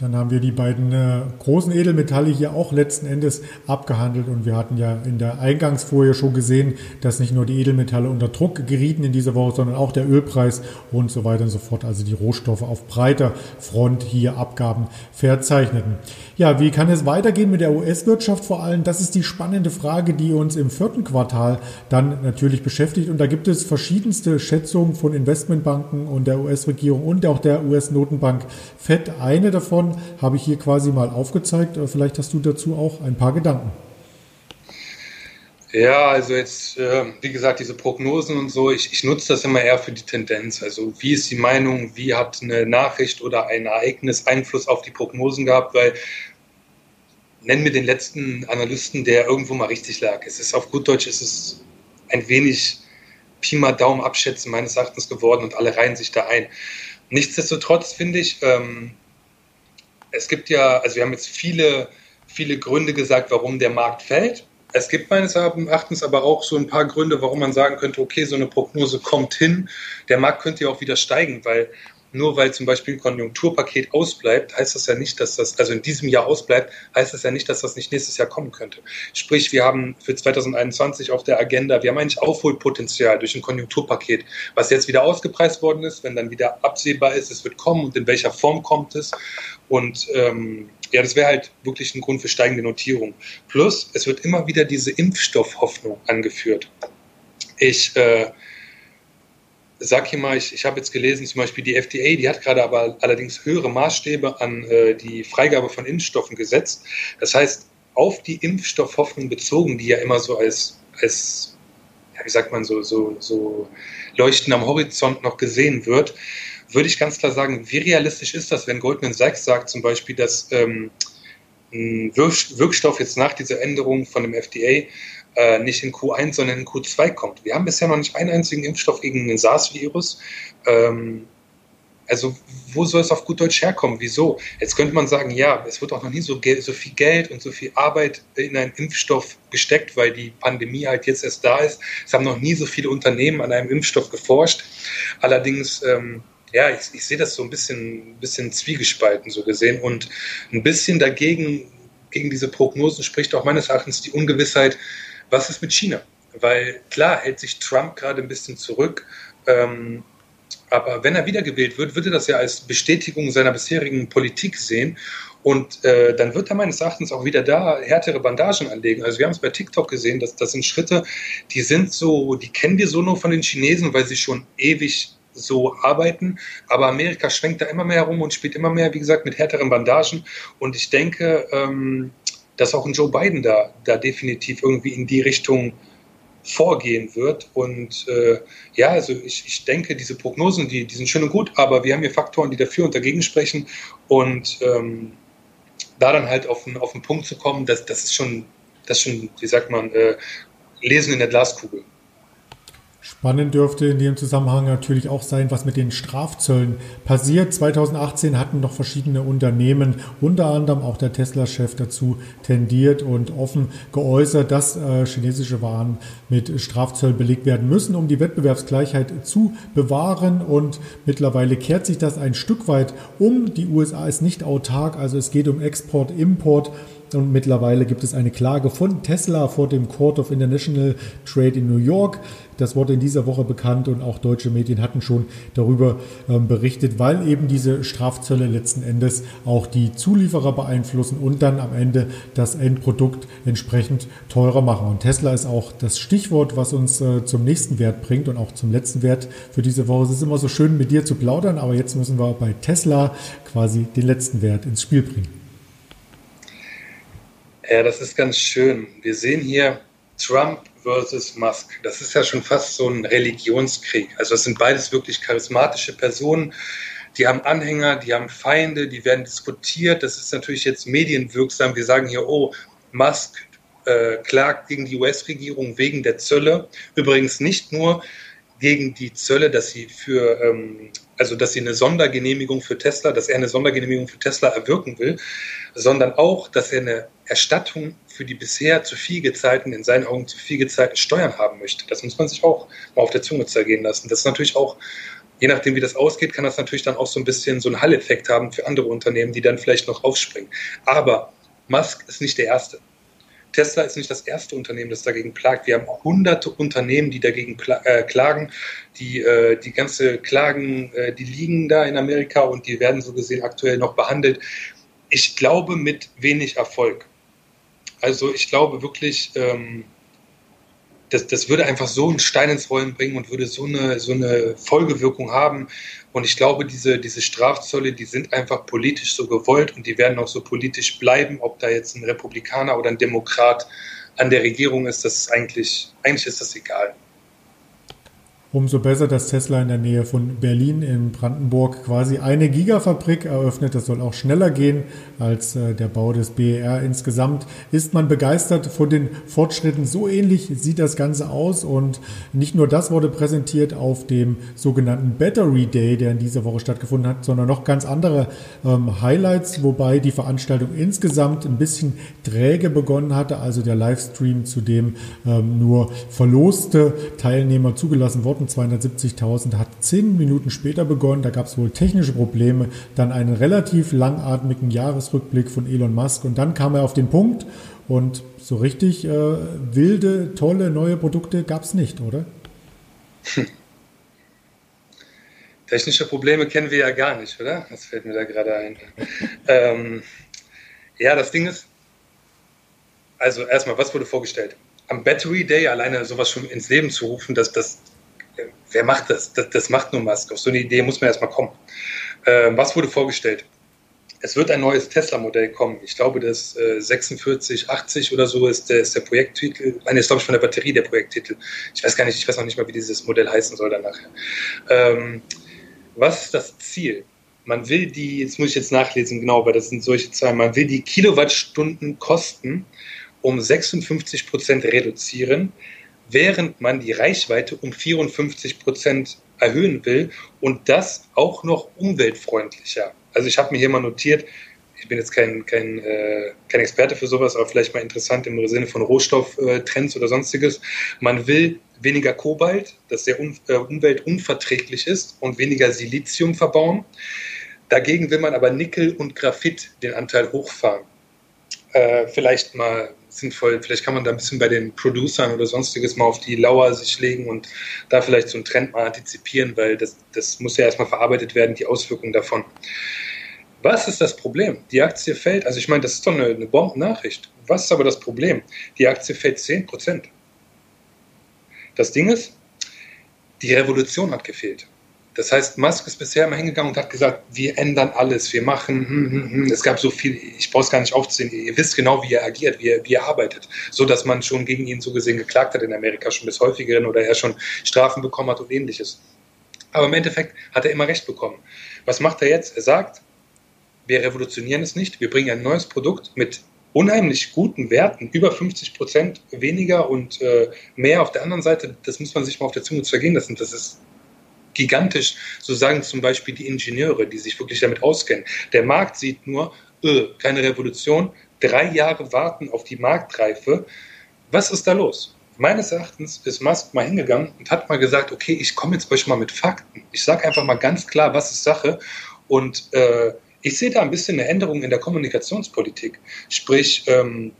Dann haben wir die beiden äh, großen Edelmetalle hier auch letzten Endes abgehandelt und wir hatten ja in der Eingangsfolie schon gesehen, dass nicht nur die Edelmetalle unter Druck gerieten in dieser Woche, sondern auch der Ölpreis und so weiter und so fort. Also die Rohstoffe auf breiter Front hier Abgaben verzeichneten. Ja, wie kann es weitergehen mit der US-Wirtschaft vor allem? Das ist die spannende Frage, die uns im vierten Quartal dann natürlich beschäftigt. Und da gibt es verschiedenste Schätzungen von Investmentbanken und der US-Regierung und auch der US-Notenbank FED. Eine davon habe ich hier quasi mal aufgezeigt. Äh, vielleicht hast du dazu auch ein paar Gedanken. Ja, also jetzt, äh, wie gesagt, diese Prognosen und so, ich, ich nutze das immer eher für die Tendenz. Also wie ist die Meinung, wie hat eine Nachricht oder ein Ereignis Einfluss auf die Prognosen gehabt, weil nenn mir den letzten Analysten, der irgendwo mal richtig lag. Es ist auf gut Deutsch, es ist ein wenig Pi mal Daumen abschätzen meines Erachtens geworden und alle reihen sich da ein. Nichtsdestotrotz finde ich, ähm, es gibt ja, also wir haben jetzt viele, viele Gründe gesagt, warum der Markt fällt. Es gibt meines Erachtens aber auch so ein paar Gründe, warum man sagen könnte, okay, so eine Prognose kommt hin. Der Markt könnte ja auch wieder steigen, weil nur weil zum Beispiel ein Konjunkturpaket ausbleibt, heißt das ja nicht, dass das, also in diesem Jahr ausbleibt, heißt das ja nicht, dass das nicht nächstes Jahr kommen könnte. Sprich, wir haben für 2021 auf der Agenda, wir haben eigentlich Aufholpotenzial durch ein Konjunkturpaket, was jetzt wieder ausgepreist worden ist, wenn dann wieder absehbar ist, es wird kommen und in welcher Form kommt es. Und ähm, ja, das wäre halt wirklich ein Grund für steigende Notierung. Plus, es wird immer wieder diese Impfstoffhoffnung angeführt. Ich äh, sag hier mal, ich, ich habe jetzt gelesen, zum Beispiel die FDA, die hat gerade aber allerdings höhere Maßstäbe an äh, die Freigabe von Impfstoffen gesetzt. Das heißt, auf die Impfstoffhoffnung bezogen, die ja immer so als, als ja, wie sagt man, so, so, so leuchten am Horizont noch gesehen wird, würde ich ganz klar sagen, wie realistisch ist das, wenn Goldman Sachs sagt zum Beispiel, dass ähm, ein Wirkstoff jetzt nach dieser Änderung von dem FDA äh, nicht in Q1, sondern in Q2 kommt. Wir haben bisher noch nicht einen einzigen Impfstoff gegen den SARS-Virus. Ähm, also wo soll es auf gut Deutsch herkommen? Wieso? Jetzt könnte man sagen, ja, es wird auch noch nie so, so, viel Geld und so viel Arbeit in einen Impfstoff gesteckt, weil die Pandemie halt jetzt erst da ist. Es haben noch nie so viele Unternehmen an einem Impfstoff geforscht. Allerdings, ähm, ja, ich, ich, sehe das so ein bisschen, bisschen zwiegespalten so gesehen und ein bisschen dagegen, gegen diese Prognosen spricht auch meines Erachtens die Ungewissheit, was ist mit China? Weil klar hält sich Trump gerade ein bisschen zurück. Ähm, aber wenn er wiedergewählt wird, würde das ja als Bestätigung seiner bisherigen Politik sehen. Und äh, dann wird er meines Erachtens auch wieder da härtere Bandagen anlegen. Also wir haben es bei TikTok gesehen, dass das sind Schritte, die sind so, die kennen wir so nur von den Chinesen, weil sie schon ewig so arbeiten. Aber Amerika schwenkt da immer mehr herum und spielt immer mehr, wie gesagt, mit härteren Bandagen. Und ich denke, ähm, dass auch ein Joe Biden da, da definitiv irgendwie in die Richtung vorgehen wird. Und äh, ja, also ich, ich denke, diese Prognosen, die, die sind schön und gut, aber wir haben hier Faktoren, die dafür und dagegen sprechen. Und ähm, da dann halt auf, auf den Punkt zu kommen, das, das ist schon, das ist schon, wie sagt man, äh, Lesen in der Glaskugel. Spannend dürfte in dem Zusammenhang natürlich auch sein, was mit den Strafzöllen passiert. 2018 hatten noch verschiedene Unternehmen, unter anderem auch der Tesla-Chef dazu tendiert und offen geäußert, dass äh, chinesische Waren mit Strafzöllen belegt werden müssen, um die Wettbewerbsgleichheit zu bewahren. Und mittlerweile kehrt sich das ein Stück weit um. Die USA ist nicht autark, also es geht um Export, Import und mittlerweile gibt es eine Klage von Tesla vor dem Court of International Trade in New York. Das wurde in dieser Woche bekannt und auch deutsche Medien hatten schon darüber ähm, berichtet, weil eben diese Strafzölle letzten Endes auch die Zulieferer beeinflussen und dann am Ende das Endprodukt entsprechend teurer machen. Und Tesla ist auch das Stichwort, was uns äh, zum nächsten Wert bringt und auch zum letzten Wert für diese Woche. Es ist immer so schön mit dir zu plaudern, aber jetzt müssen wir bei Tesla quasi den letzten Wert ins Spiel bringen. Ja, das ist ganz schön. Wir sehen hier Trump versus Musk. Das ist ja schon fast so ein Religionskrieg. Also das sind beides wirklich charismatische Personen. Die haben Anhänger, die haben Feinde, die werden diskutiert. Das ist natürlich jetzt medienwirksam. Wir sagen hier, oh, Musk äh, klagt gegen die US-Regierung wegen der Zölle. Übrigens nicht nur gegen die Zölle, dass sie für ähm, also dass sie eine Sondergenehmigung für Tesla, dass er eine Sondergenehmigung für Tesla erwirken will, sondern auch, dass er eine Erstattung für die bisher zu viel gezahlten, in seinen Augen zu viel gezahlten Steuern haben möchte. Das muss man sich auch mal auf der Zunge zergehen lassen. Das ist natürlich auch, je nachdem wie das ausgeht, kann das natürlich dann auch so ein bisschen so einen Hall-Effekt haben für andere Unternehmen, die dann vielleicht noch aufspringen. Aber Musk ist nicht der Erste. Tesla ist nicht das erste Unternehmen, das dagegen klagt. Wir haben hunderte Unternehmen, die dagegen äh, klagen. Die, äh, die ganze Klagen, äh, die liegen da in Amerika und die werden so gesehen aktuell noch behandelt. Ich glaube mit wenig Erfolg. Also ich glaube wirklich, ähm, das, das würde einfach so einen Stein ins Rollen bringen und würde so eine, so eine Folgewirkung haben. Und ich glaube, diese, diese Strafzölle, die sind einfach politisch so gewollt und die werden auch so politisch bleiben. Ob da jetzt ein Republikaner oder ein Demokrat an der Regierung ist, das ist eigentlich, eigentlich ist das egal. Umso besser, dass Tesla in der Nähe von Berlin in Brandenburg quasi eine Gigafabrik eröffnet. Das soll auch schneller gehen als äh, der Bau des BER insgesamt. Ist man begeistert von den Fortschritten? So ähnlich sieht das Ganze aus. Und nicht nur das wurde präsentiert auf dem sogenannten Battery Day, der in dieser Woche stattgefunden hat, sondern noch ganz andere ähm, Highlights, wobei die Veranstaltung insgesamt ein bisschen träge begonnen hatte. Also der Livestream, zu dem ähm, nur verloste Teilnehmer zugelassen wurden Minuten, 270.000, hat zehn Minuten später begonnen. Da gab es wohl technische Probleme. Dann einen relativ langatmigen Jahresrückblick von Elon Musk und dann kam er auf den Punkt und so richtig äh, wilde, tolle neue Produkte gab es nicht, oder? Hm. Technische Probleme kennen wir ja gar nicht, oder? Das fällt mir da gerade ein. ähm, ja, das Ding ist, also erstmal, was wurde vorgestellt? am Battery Day alleine sowas schon ins Leben zu rufen, dass das, äh, wer macht das? das? das? macht nur Musk. Auf so eine Idee muss man erstmal kommen. Äh, was wurde vorgestellt? Es wird ein neues Tesla-Modell kommen. Ich glaube, das äh, 4680 oder so ist der, ist der Projekttitel. Nein, ist glaube ich von der Batterie der Projekttitel. Ich weiß gar nicht, ich weiß noch nicht mal, wie dieses Modell heißen soll danach. Ähm, was ist das Ziel? Man will die, jetzt muss ich jetzt nachlesen, genau, weil das sind solche Zahlen, man will die Kilowattstunden Kosten um 56 Prozent reduzieren, während man die Reichweite um 54 Prozent erhöhen will und das auch noch umweltfreundlicher. Also ich habe mir hier mal notiert, ich bin jetzt kein, kein, äh, kein Experte für sowas, aber vielleicht mal interessant im Sinne von Rohstofftrends oder sonstiges. Man will weniger Kobalt, das sehr un äh, umweltunverträglich ist, und weniger Silizium verbauen. Dagegen will man aber Nickel und Graphit den Anteil hochfahren. Äh, vielleicht mal sinnvoll, vielleicht kann man da ein bisschen bei den Producern oder sonstiges mal auf die Lauer sich legen und da vielleicht so einen Trend mal antizipieren, weil das, das muss ja erstmal verarbeitet werden, die Auswirkungen davon. Was ist das Problem? Die Aktie fällt, also ich meine, das ist doch eine, eine Bombennachricht. Was ist aber das Problem? Die Aktie fällt 10 Prozent. Das Ding ist, die Revolution hat gefehlt. Das heißt, Musk ist bisher immer hingegangen und hat gesagt, wir ändern alles, wir machen, hm, hm, hm. es gab so viel, ich brauche es gar nicht aufzählen, ihr wisst genau, wie er agiert, wie er, wie er arbeitet, so dass man schon gegen ihn so gesehen geklagt hat in Amerika, schon des häufigeren oder er schon Strafen bekommen hat und ähnliches. Aber im Endeffekt hat er immer recht bekommen. Was macht er jetzt? Er sagt, wir revolutionieren es nicht, wir bringen ein neues Produkt mit unheimlich guten Werten, über 50 Prozent weniger und äh, mehr auf der anderen Seite, das muss man sich mal auf der Zunge zergehen lassen, das ist gigantisch. So sagen zum Beispiel die Ingenieure, die sich wirklich damit auskennen. Der Markt sieht nur, öh, keine Revolution, drei Jahre warten auf die Marktreife. Was ist da los? Meines Erachtens ist Musk mal hingegangen und hat mal gesagt, okay, ich komme jetzt euch mal mit Fakten. Ich sage einfach mal ganz klar, was ist Sache. Und äh, ich sehe da ein bisschen eine Änderung in der Kommunikationspolitik. Sprich, ähm,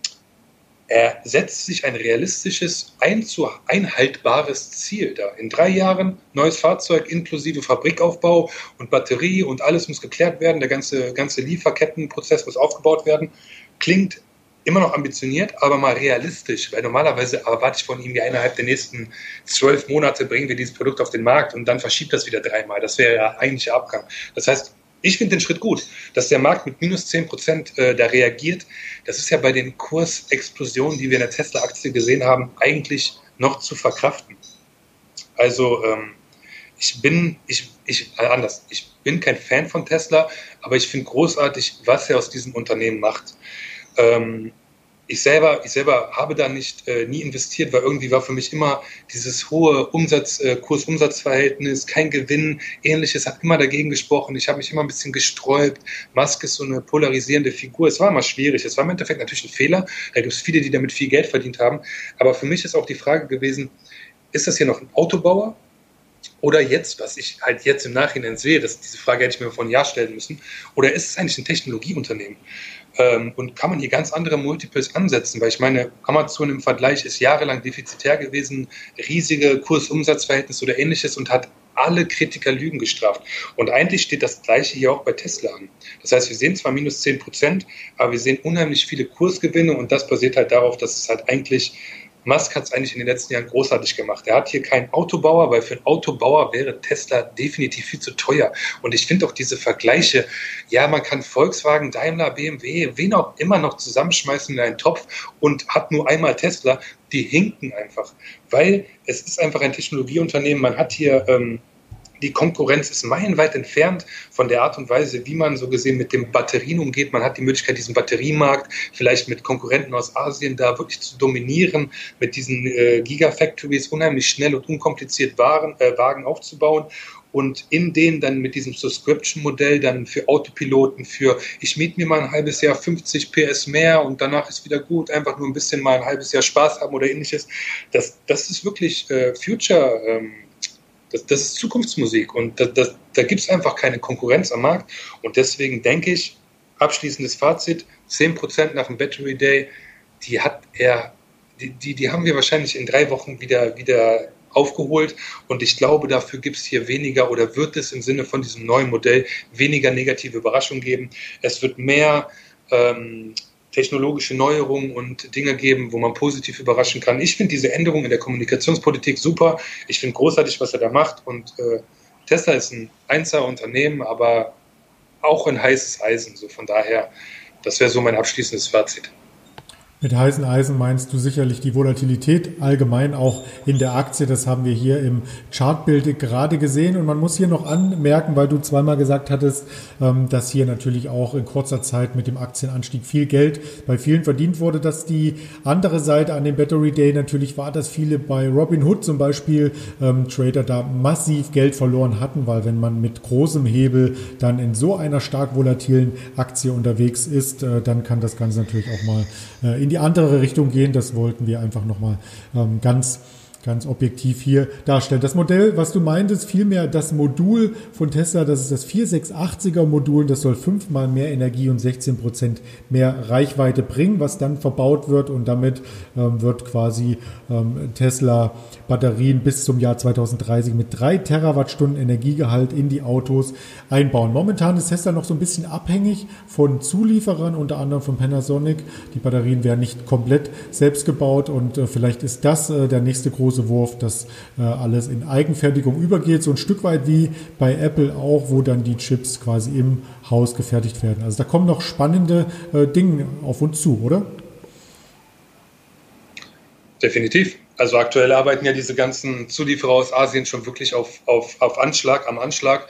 er setzt sich ein realistisches, einhaltbares Ziel da. In drei Jahren neues Fahrzeug inklusive Fabrikaufbau und Batterie und alles muss geklärt werden. Der ganze, ganze Lieferkettenprozess muss aufgebaut werden. Klingt immer noch ambitioniert, aber mal realistisch, weil normalerweise erwarte ich von ihm ja innerhalb der nächsten zwölf Monate bringen wir dieses Produkt auf den Markt und dann verschiebt das wieder dreimal. Das wäre ja eigentlicher Abgang. Das heißt, ich finde den Schritt gut, dass der Markt mit minus 10 Prozent äh, da reagiert. Das ist ja bei den Kursexplosionen, die wir in der Tesla-Aktie gesehen haben, eigentlich noch zu verkraften. Also ähm, ich bin, ich, ich, äh, anders, ich bin kein Fan von Tesla, aber ich finde großartig, was er aus diesem Unternehmen macht. Ähm, ich selber, ich selber habe da nicht äh, nie investiert, weil irgendwie war für mich immer dieses hohe Umsatz, äh, Kurs-Umsatz-Verhältnis, kein Gewinn, ähnliches hat immer dagegen gesprochen. Ich habe mich immer ein bisschen gesträubt. Musk ist so eine polarisierende Figur. Es war immer schwierig. Es war im Endeffekt natürlich ein Fehler. Da gibt es viele, die damit viel Geld verdient haben. Aber für mich ist auch die Frage gewesen, ist das hier noch ein Autobauer? Oder jetzt, was ich halt jetzt im Nachhinein sehe, dass diese Frage hätte ich mir vor einem Jahr stellen müssen, oder ist es eigentlich ein Technologieunternehmen? Ähm, und kann man hier ganz andere Multiples ansetzen, weil ich meine, Amazon im Vergleich ist jahrelang defizitär gewesen, riesige Kursumsatzverhältnisse oder ähnliches und hat alle Kritiker Lügen gestraft. Und eigentlich steht das Gleiche hier auch bei Tesla an. Das heißt, wir sehen zwar minus 10 Prozent, aber wir sehen unheimlich viele Kursgewinne und das basiert halt darauf, dass es halt eigentlich Musk hat es eigentlich in den letzten Jahren großartig gemacht. Er hat hier keinen Autobauer, weil für einen Autobauer wäre Tesla definitiv viel zu teuer. Und ich finde auch diese Vergleiche, ja, man kann Volkswagen, Daimler, BMW, wen auch immer noch zusammenschmeißen in einen Topf und hat nur einmal Tesla, die hinken einfach. Weil es ist einfach ein Technologieunternehmen, man hat hier ähm, die Konkurrenz ist meilenweit entfernt von der Art und Weise, wie man so gesehen mit den Batterien umgeht. Man hat die Möglichkeit, diesen Batteriemarkt vielleicht mit Konkurrenten aus Asien da wirklich zu dominieren, mit diesen äh, Gigafactories unheimlich schnell und unkompliziert Waren, äh, Wagen aufzubauen und in denen dann mit diesem Subscription-Modell dann für Autopiloten, für ich miete mir mal ein halbes Jahr 50 PS mehr und danach ist wieder gut, einfach nur ein bisschen mal ein halbes Jahr Spaß haben oder ähnliches. Das, das ist wirklich äh, Future. Ähm, das, das ist Zukunftsmusik und das, das, da gibt es einfach keine Konkurrenz am Markt. Und deswegen denke ich, abschließendes Fazit, 10% nach dem Battery Day, die hat er, die, die, die haben wir wahrscheinlich in drei Wochen wieder, wieder aufgeholt. Und ich glaube, dafür gibt es hier weniger oder wird es im Sinne von diesem neuen Modell weniger negative Überraschungen geben. Es wird mehr ähm, technologische Neuerungen und Dinge geben, wo man positiv überraschen kann. Ich finde diese Änderung in der Kommunikationspolitik super. Ich finde großartig, was er da macht. Und äh, Tesla ist ein Einzelunternehmen, aber auch ein heißes Eisen. So von daher, das wäre so mein abschließendes Fazit. Mit heißen Eisen meinst du sicherlich die Volatilität allgemein auch in der Aktie. Das haben wir hier im Chartbild gerade gesehen. Und man muss hier noch anmerken, weil du zweimal gesagt hattest, ähm, dass hier natürlich auch in kurzer Zeit mit dem Aktienanstieg viel Geld bei vielen verdient wurde. Dass die andere Seite an dem Battery Day natürlich war, dass viele bei Robinhood zum Beispiel ähm, Trader da massiv Geld verloren hatten, weil wenn man mit großem Hebel dann in so einer stark volatilen Aktie unterwegs ist, äh, dann kann das Ganze natürlich auch mal äh, in die andere Richtung gehen. Das wollten wir einfach nochmal ähm, ganz ganz objektiv hier darstellen. Das Modell, was du meintest, vielmehr das Modul von Tesla, das ist das 4680er Modul, das soll fünfmal mehr Energie und 16 Prozent mehr Reichweite bringen, was dann verbaut wird und damit ähm, wird quasi ähm, Tesla Batterien bis zum Jahr 2030 mit drei Terawattstunden Energiegehalt in die Autos einbauen. Momentan ist Tesla noch so ein bisschen abhängig von Zulieferern, unter anderem von Panasonic. Die Batterien werden nicht komplett selbst gebaut und äh, vielleicht ist das äh, der nächste große große Wurf, dass äh, alles in Eigenfertigung übergeht, so ein Stück weit wie bei Apple auch, wo dann die Chips quasi im Haus gefertigt werden. Also da kommen noch spannende äh, Dinge auf uns zu, oder? Definitiv. Also aktuell arbeiten ja diese ganzen Zulieferer aus Asien schon wirklich auf, auf, auf Anschlag, am Anschlag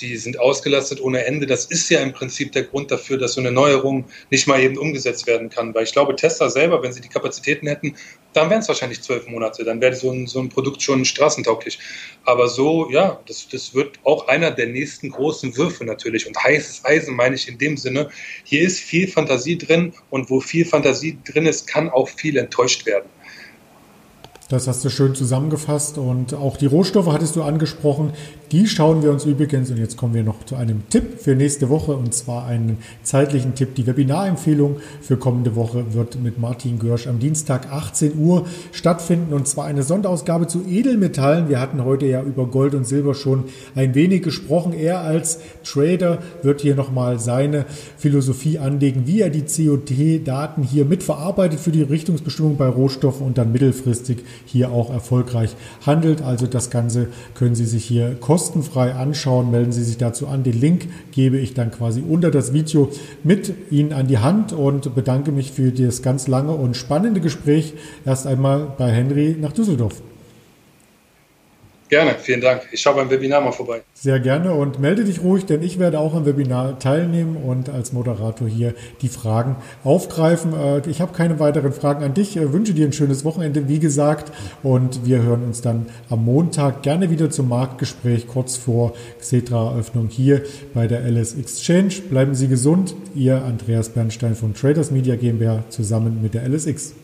die sind ausgelastet ohne Ende. Das ist ja im Prinzip der Grund dafür, dass so eine Neuerung nicht mal eben umgesetzt werden kann. Weil ich glaube, Tesla selber, wenn sie die Kapazitäten hätten, dann wären es wahrscheinlich zwölf Monate. Dann wäre so ein, so ein Produkt schon straßentauglich. Aber so, ja, das, das wird auch einer der nächsten großen Würfe natürlich. Und heißes Eisen meine ich in dem Sinne, hier ist viel Fantasie drin und wo viel Fantasie drin ist, kann auch viel enttäuscht werden. Das hast du schön zusammengefasst und auch die Rohstoffe hattest du angesprochen. Die schauen wir uns übrigens und jetzt kommen wir noch zu einem Tipp für nächste Woche und zwar einen zeitlichen Tipp. Die Webinarempfehlung für kommende Woche wird mit Martin Görsch am Dienstag 18 Uhr stattfinden und zwar eine Sonderausgabe zu Edelmetallen. Wir hatten heute ja über Gold und Silber schon ein wenig gesprochen. Er als Trader wird hier nochmal seine Philosophie anlegen, wie er die COT-Daten hier mitverarbeitet für die Richtungsbestimmung bei Rohstoffen und dann mittelfristig hier auch erfolgreich handelt. Also das Ganze können Sie sich hier kostenfrei anschauen. Melden Sie sich dazu an. Den Link gebe ich dann quasi unter das Video mit Ihnen an die Hand und bedanke mich für das ganz lange und spannende Gespräch erst einmal bei Henry nach Düsseldorf. Gerne, vielen Dank. Ich schaue beim Webinar mal vorbei. Sehr gerne und melde dich ruhig, denn ich werde auch am Webinar teilnehmen und als Moderator hier die Fragen aufgreifen. Äh, ich habe keine weiteren Fragen an dich. Ich wünsche dir ein schönes Wochenende, wie gesagt. Und wir hören uns dann am Montag gerne wieder zum Marktgespräch kurz vor Xetra-Eröffnung hier bei der LS Exchange. Bleiben Sie gesund. Ihr Andreas Bernstein von Traders Media GmbH zusammen mit der LSX.